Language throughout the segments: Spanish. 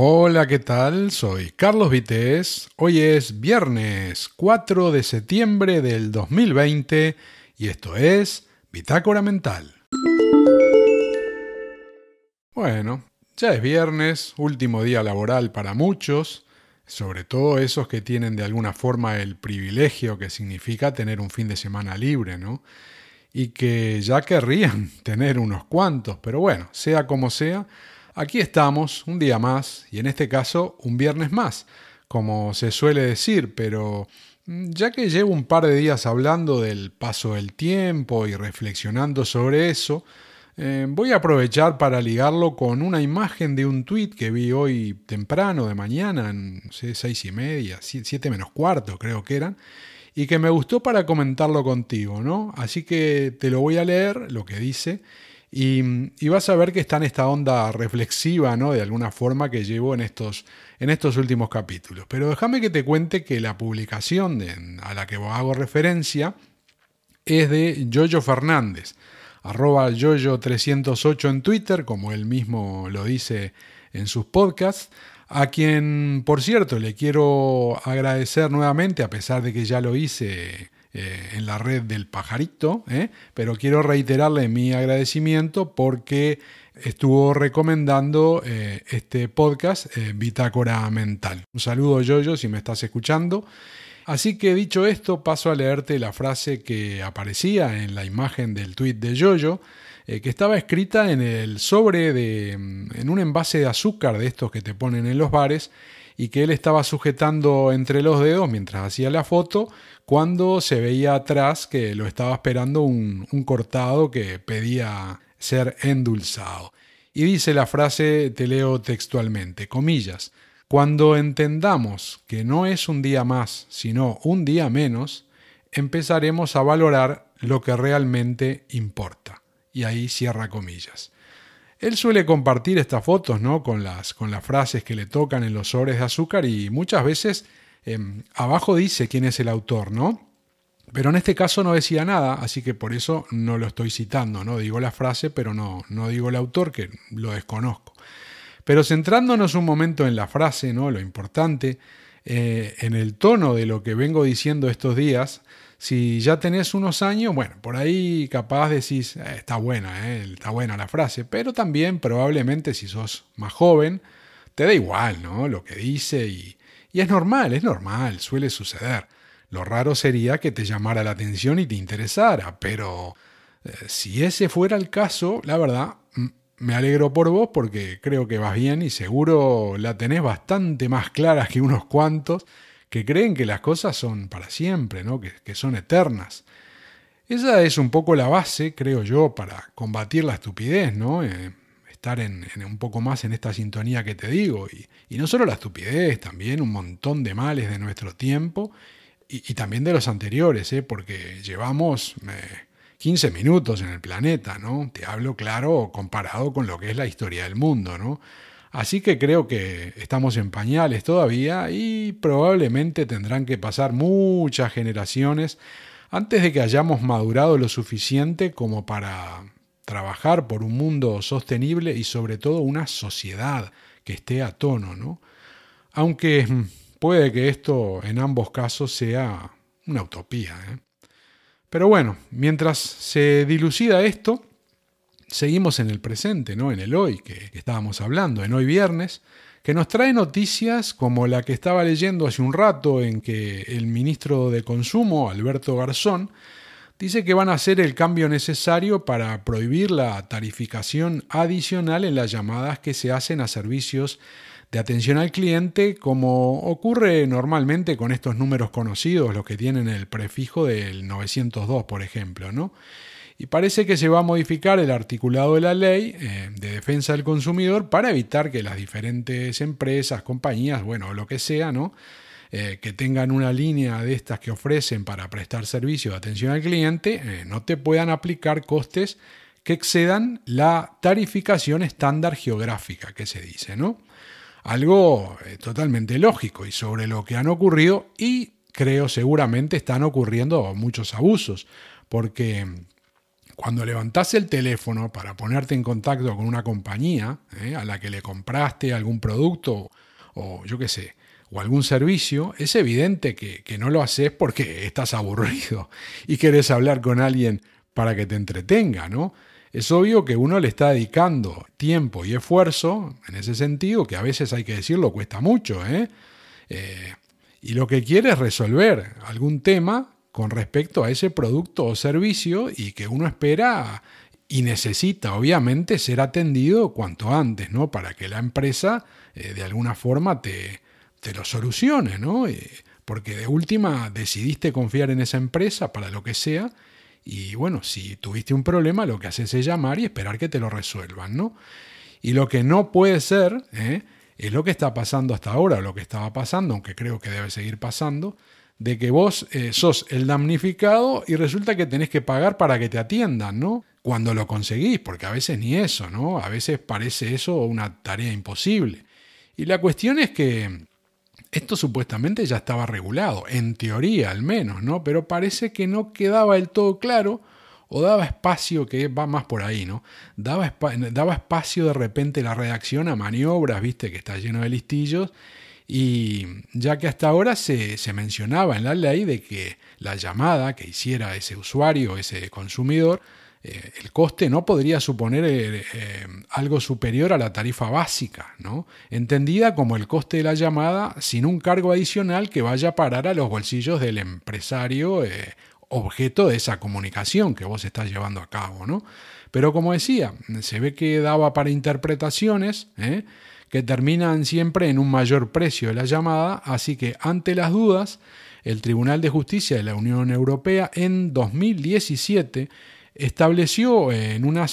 Hola, ¿qué tal? Soy Carlos Vitéz. Hoy es viernes 4 de septiembre del 2020 y esto es Bitácora Mental. Bueno, ya es viernes, último día laboral para muchos, sobre todo esos que tienen de alguna forma el privilegio que significa tener un fin de semana libre, ¿no? Y que ya querrían tener unos cuantos, pero bueno, sea como sea, Aquí estamos, un día más, y en este caso un viernes más, como se suele decir, pero mm, ya que llevo un par de días hablando del paso del tiempo y reflexionando sobre eso, eh, voy a aprovechar para ligarlo con una imagen de un tweet que vi hoy temprano de mañana, en seis y media, siete menos cuarto creo que eran, y que me gustó para comentarlo contigo, ¿no? Así que te lo voy a leer, lo que dice, y, vas a ver que está en esta onda reflexiva, ¿no? De alguna forma que llevo en estos, en estos últimos capítulos. Pero déjame que te cuente que la publicación a la que hago referencia es de Jojo Fernández, arroba Yoyo308 en Twitter, como él mismo lo dice en sus podcasts, a quien, por cierto, le quiero agradecer nuevamente, a pesar de que ya lo hice eh, en la red del pajarito, ¿eh? pero quiero reiterarle mi agradecimiento porque estuvo recomendando eh, este podcast Bitácora Mental. Un saludo Yoyo si me estás escuchando. Así que dicho esto, paso a leerte la frase que aparecía en la imagen del tweet de Yoyo, que estaba escrita en el sobre de, en un envase de azúcar de estos que te ponen en los bares, y que él estaba sujetando entre los dedos mientras hacía la foto cuando se veía atrás que lo estaba esperando un, cortado que pedía ser endulzado. Y dice la frase, te leo textualmente, comillas, cuando entendamos que no es un día más, sino un día menos, empezaremos a valorar lo que realmente importa. Y ahí cierra comillas. Él suele compartir estas fotos ¿no? con, las, con las frases que le tocan en los sobres de azúcar y muchas veces em, abajo dice quién es el autor, ¿no? Pero en este caso no decía nada, así que por eso no lo estoy citando, ¿no? Digo la frase, pero no, no digo el autor, que lo desconozco. Pero centrándonos un momento en la frase, ¿no? Lo importante, eh, en el tono de lo que vengo diciendo estos días, si ya tenés unos años, bueno, por ahí capaz decís, eh, está buena, eh, está buena la frase, pero también probablemente si sos más joven, te da igual, ¿no? Lo que dice y, es normal, es normal, suele suceder. Lo raro sería que te llamara la atención y te interesara, pero si ese fuera el caso, la verdad, me alegro por vos porque creo que vas bien y seguro la tenés bastante más clara que unos cuantos que creen que las cosas son para siempre, ¿no? que, son eternas. Esa es un poco la base, creo yo, para combatir la estupidez, ¿no? Eh, estar en, un poco más en esta sintonía que te digo. Y, no solo la estupidez, también un montón de males de nuestro tiempo y, también de los anteriores, ¿eh? porque llevamos 15 eh, minutos en el planeta, ¿no? Te hablo claro comparado con lo que es la historia del mundo, ¿no? Así que creo que estamos en pañales todavía y probablemente tendrán que pasar muchas generaciones antes de que hayamos madurado lo suficiente como para trabajar por un mundo sostenible y sobre todo una sociedad que esté a tono, ¿no? Aunque puede que esto en ambos casos sea una utopía. ¿eh? Pero bueno, mientras se dilucida esto, seguimos en el presente, ¿no? en el hoy que, estábamos hablando, en hoy viernes, que nos trae noticias como la que estaba leyendo hace un rato en que el ministro de Consumo, Alberto Garzón, dice que van a hacer el cambio necesario para prohibir la tarificación adicional en las llamadas que se hacen a servicios de atención al cliente, como ocurre normalmente con estos números conocidos, los que tienen el prefijo del 902, por ejemplo, ¿no? y parece que se va a modificar el articulado de la ley eh, de defensa del consumidor para evitar que las diferentes empresas, compañías, bueno, lo que sea, ¿no? Eh, que tengan una línea de estas que ofrecen para prestar servicio de atención al cliente, eh, no te puedan aplicar costes que excedan la tarificación estándar geográfica que se dice, ¿no? Algo totalmente lógico y sobre lo que han ocurrido y creo seguramente están ocurriendo muchos abusos, porque cuando levantás el teléfono para ponerte en contacto con una compañía ¿eh? a la que le compraste algún producto o yo qué sé, o algún servicio, es evidente que, que, no lo haces porque estás aburrido y querés hablar con alguien para que te entretenga, ¿no? Es obvio que uno le está dedicando tiempo y esfuerzo, en ese sentido, que a veces hay que decirlo, cuesta mucho, ¿eh? eh y lo que quiere es resolver algún tema con respecto a ese producto o servicio y que uno espera y necesita obviamente ser atendido cuanto antes, ¿no? Para que la empresa eh, de alguna forma te, te lo solucione, ¿no? Eh, porque de última decidiste confiar en esa empresa para lo que sea y bueno, si tuviste un problema lo que haces es llamar y esperar que te lo resuelvan, ¿no? Y lo que no puede ser ¿eh? es lo que está pasando hasta ahora, lo que estaba pasando, aunque creo que debe seguir pasando, de que vos eh, sos el damnificado y resulta que tenés que pagar para que te atiendan, ¿no? Cuando lo conseguís, porque a veces ni eso, ¿no? A veces parece eso una tarea imposible. Y la cuestión es que esto supuestamente ya estaba regulado, en teoría al menos, ¿no? Pero parece que no quedaba del todo claro o daba espacio, que va más por ahí, ¿no? Daba, daba espacio de repente la redacción a maniobras, viste, que está lleno de listillos, y ya que hasta ahora se, mencionaba en la ley de que la llamada que hiciera ese usuario, ese consumidor, eh, el coste no podría suponer eh, eh, algo superior a la tarifa básica, ¿no? entendida como el coste de la llamada sin un cargo adicional que vaya a parar a los bolsillos del empresario objeto de esa comunicación que vos estás llevando a cabo. ¿no? Pero como decía, se ve que daba para interpretaciones que terminan siempre en un mayor precio de la llamada, así que ante las dudas, el Tribunal de Justicia de la Unión Europea en 2017 estableció en una,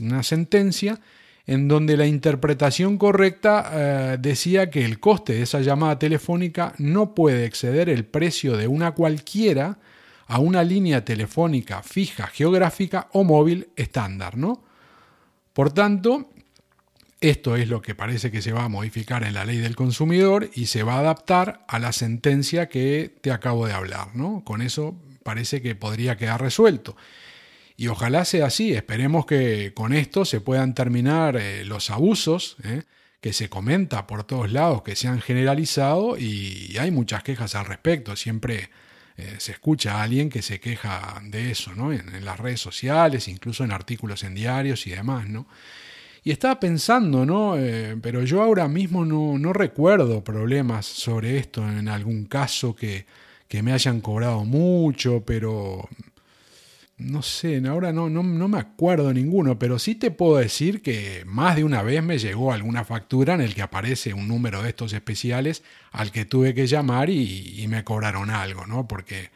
una sentencia en donde la interpretación correcta eh, decía que el coste de esa llamada telefónica no puede exceder el precio de una cualquiera a una línea telefónica fija, geográfica o móvil estándar, ¿no? Por tanto, esto es lo que parece que se va a modificar en la ley del consumidor y se va a adaptar a la sentencia que te acabo de hablar. ¿no? Con eso parece que podría quedar resuelto. Y ojalá sea así, esperemos que con esto se puedan terminar eh, los abusos ¿eh? que se comenta por todos lados, que se han generalizado y hay muchas quejas al respecto. Siempre eh, se escucha a alguien que se queja de eso, ¿no? En, en, las redes sociales, incluso en artículos en diarios y demás, ¿no? Y estaba pensando, ¿no? Pero yo ahora mismo no, no, recuerdo problemas sobre esto en algún caso que, que, me hayan cobrado mucho, pero no sé, ahora no, no, no, me acuerdo ninguno, pero sí te puedo decir que más de una vez me llegó alguna factura en el que aparece un número de estos especiales al que tuve que llamar y, y me cobraron algo, ¿no? Porque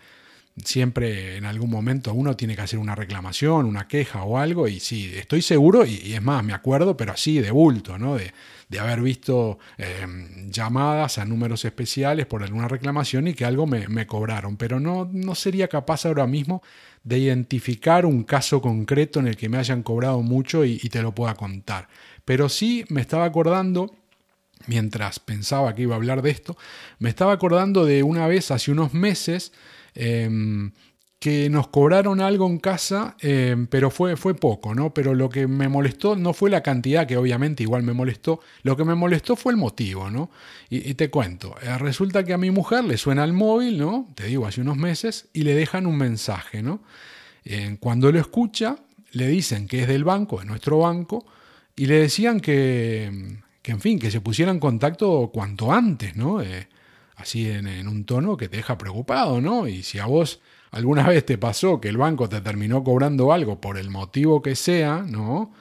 siempre en algún momento uno tiene que hacer una reclamación, una queja o algo, y sí, estoy seguro, y, es más, me acuerdo, pero así de bulto, ¿no? De, haber visto em, llamadas a números especiales por alguna reclamación y que algo me, cobraron, pero no, no sería capaz ahora mismo de identificar un caso concreto en el que me hayan cobrado mucho y, y te lo pueda contar. Pero sí me estaba acordando mientras pensaba que iba a hablar de esto, me estaba acordando de una vez hace unos meses Em, que nos cobraron algo en casa, em, pero fue, fue poco, ¿no? Pero lo que me molestó no fue la cantidad, que obviamente igual me molestó, lo que me molestó fue el motivo, ¿no? Y, te cuento, eh, resulta que a mi mujer le suena el móvil, ¿no? Te digo, hace unos meses, y le dejan un mensaje, ¿no? cuando lo escucha, le dicen que es del banco, de nuestro banco, y le decían que, que en fin, que se pusiera en contacto cuanto antes, ¿no? Eh, así en, un tono que te deja preocupado, ¿no? Y si a vos alguna vez te pasó que el banco te terminó cobrando algo por el motivo que sea, ¿no?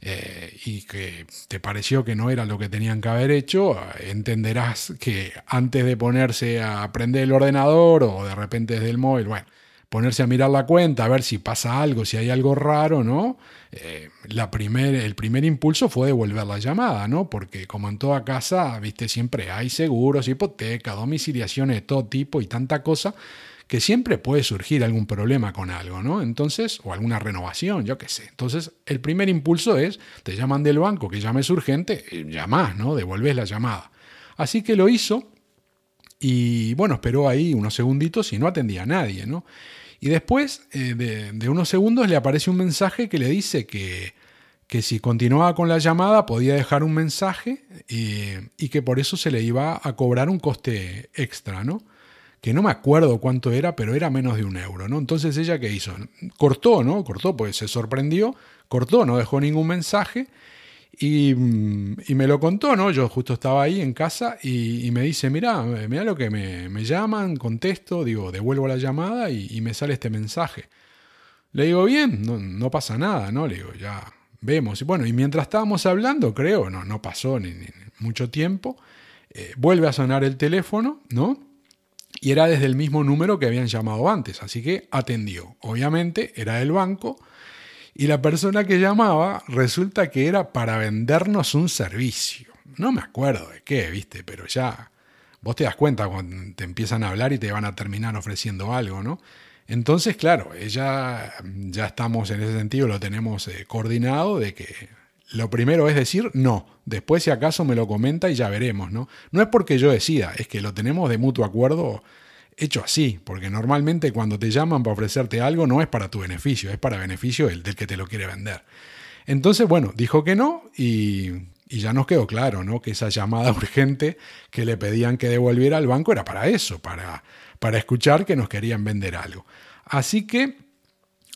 Eh, y que te pareció que no era lo que tenían que haber hecho, entenderás que antes de ponerse a prender el ordenador o de repente desde el móvil, bueno, ponerse a mirar la cuenta, a ver si pasa algo, si hay algo raro, ¿no? Eh, la primer, el primer impulso fue devolver la llamada, ¿no? Porque como en toda casa, viste, siempre hay seguros, hipotecas, domiciliaciones de todo tipo y tanta cosa que siempre puede surgir algún problema con algo, ¿no? Entonces, o alguna renovación, yo qué sé. Entonces, el primer impulso es, te llaman del banco, que llames urgente, llamás, ¿no? Devolves la llamada. Así que lo hizo y, bueno, esperó ahí unos segunditos y no atendía a nadie, ¿no? Y después eh, de, unos segundos le aparece un mensaje que le dice que, que si continuaba con la llamada podía dejar un mensaje y que por eso se le iba a cobrar un coste extra, ¿no? que no me acuerdo cuánto era, pero era menos de un euro, ¿no? Entonces ella qué hizo? Cortó, ¿no? Cortó, pues se sorprendió, cortó, no dejó ningún mensaje y, me lo contó, ¿no? Yo justo estaba ahí en casa y, me dice, mira, mira lo que me, llaman, contesto, digo, devuelvo la llamada y, me sale este mensaje. Le digo, bien, no, pasa nada, ¿no? Le digo, ya vemos. Y bueno, y mientras estábamos hablando, creo, no, no pasó ni, mucho tiempo, eh, vuelve a sonar el teléfono, ¿no? y era desde el mismo número que habían llamado antes, así que atendió. Obviamente era del banco y la persona que llamaba resulta que era para vendernos un servicio. No me acuerdo de qué, viste, pero ya vos te das cuenta cuando te empiezan a hablar y te van a terminar ofreciendo algo, ¿no? Entonces, claro, ella ya estamos en ese sentido, lo tenemos eh, coordinado de que lo primero es decir no. Después, si acaso, me lo comenta y ya veremos, ¿no? No es porque yo decida, es que lo tenemos de mutuo acuerdo hecho así, porque normalmente cuando te llaman para ofrecerte algo no es para tu beneficio, es para beneficio del, del que te lo quiere vender. Entonces, bueno, dijo que no y, y, ya nos quedó claro, ¿no? Que esa llamada urgente que le pedían que devolviera al banco era para eso, para, para escuchar que nos querían vender algo. Así que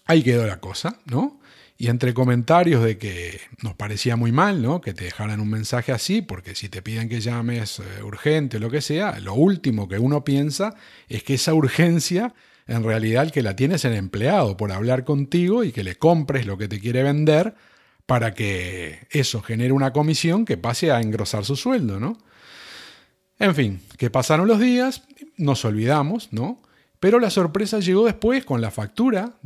ahí quedó la cosa, ¿no? Y entre comentarios de que nos parecía muy mal, ¿no? Que te dejaran un mensaje así, porque si te piden que llames eh, urgente o lo que sea, lo último que uno piensa es que esa urgencia, en realidad el que la tienes es el empleado por hablar contigo y que le compres lo que te quiere vender para que eso genere una comisión que pase a engrosar su sueldo, ¿no? En fin, que pasaron los días, nos olvidamos, ¿no? Pero la sorpresa llegó después con la factura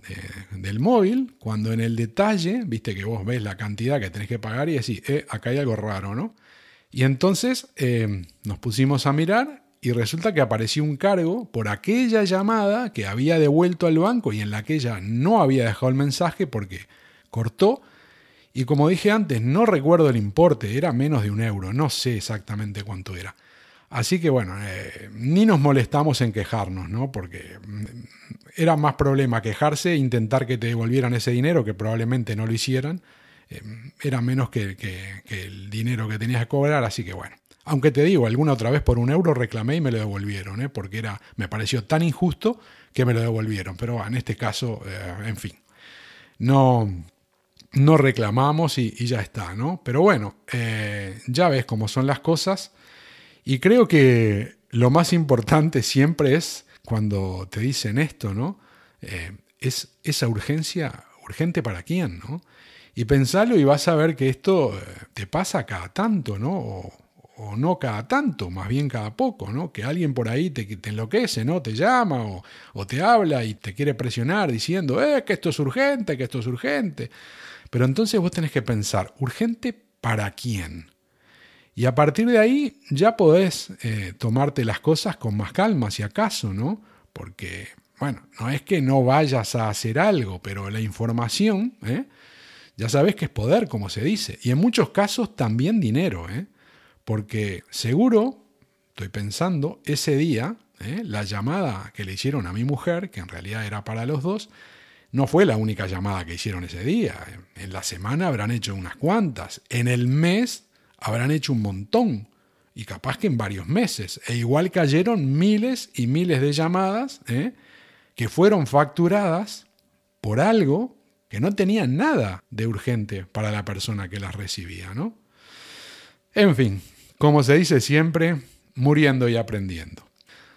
del móvil, cuando en el detalle, viste que vos ves la cantidad que tenés que pagar y decís, eh, acá hay algo raro, ¿no? Y entonces eh, nos pusimos a mirar y resulta que apareció un cargo por aquella llamada que había devuelto al banco y en la que ella no había dejado el mensaje porque cortó. Y como dije antes, no recuerdo el importe, era menos de un euro, no sé exactamente cuánto era. Así que bueno, eh, ni nos molestamos en quejarnos, ¿no? Porque mm, era más problema quejarse e intentar que te devolvieran ese dinero, que probablemente no lo hicieran. Eh, era menos que, el dinero que tenías que cobrar, así que bueno. Aunque te digo, alguna otra vez por un euro reclamé y me lo devolvieron, ¿eh? porque era, me pareció tan injusto que me lo devolvieron. Pero en este caso, en fin, no, no reclamamos y, ya está, ¿no? Pero bueno, ya ves cómo son las cosas. Y creo que lo más importante siempre es cuando te dicen esto, ¿no? Eh, es esa urgencia, urgente para quién, ¿no? Y pensalo y vas a ver que esto eh, te pasa cada tanto, ¿no? O, no cada tanto, más bien cada poco, ¿no? Que alguien por ahí te, te enloquece, ¿no? Te llama o, o, te habla y te quiere presionar diciendo, eh, que esto es urgente, que esto es urgente. Pero entonces vos tenés que pensar, ¿urgente para quién? Y a partir de ahí ya podés eh, tomarte las cosas con más calma, si acaso, ¿no? Porque, bueno, no es que no vayas a hacer algo, pero la información, ¿eh? ya sabes que es poder, como se dice. Y en muchos casos también dinero, ¿eh? Porque seguro, estoy pensando, ese día, ¿eh? la llamada que le hicieron a mi mujer, que en realidad era para los dos, no fue la única llamada que hicieron ese día. En la semana habrán hecho unas cuantas. En el mes habrán hecho un montón, y capaz que en varios meses. E igual cayeron miles y miles de llamadas ¿eh? que fueron facturadas por algo que no tenía nada de urgente para la persona que las recibía, ¿no? En fin, como se dice siempre, muriendo y aprendiendo.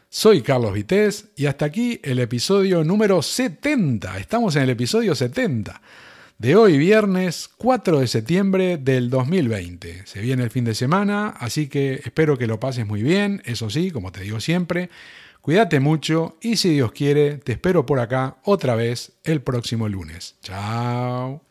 Soy Carlos Vitéz y hasta aquí el episodio número 70. Estamos en el episodio 70 de hoy, viernes 4 de septiembre del 2020. Se viene el fin de semana, así que espero que lo pases muy bien, eso sí, como te digo siempre, cuídate mucho y si Dios quiere, te espero por acá otra vez el próximo lunes. Chao.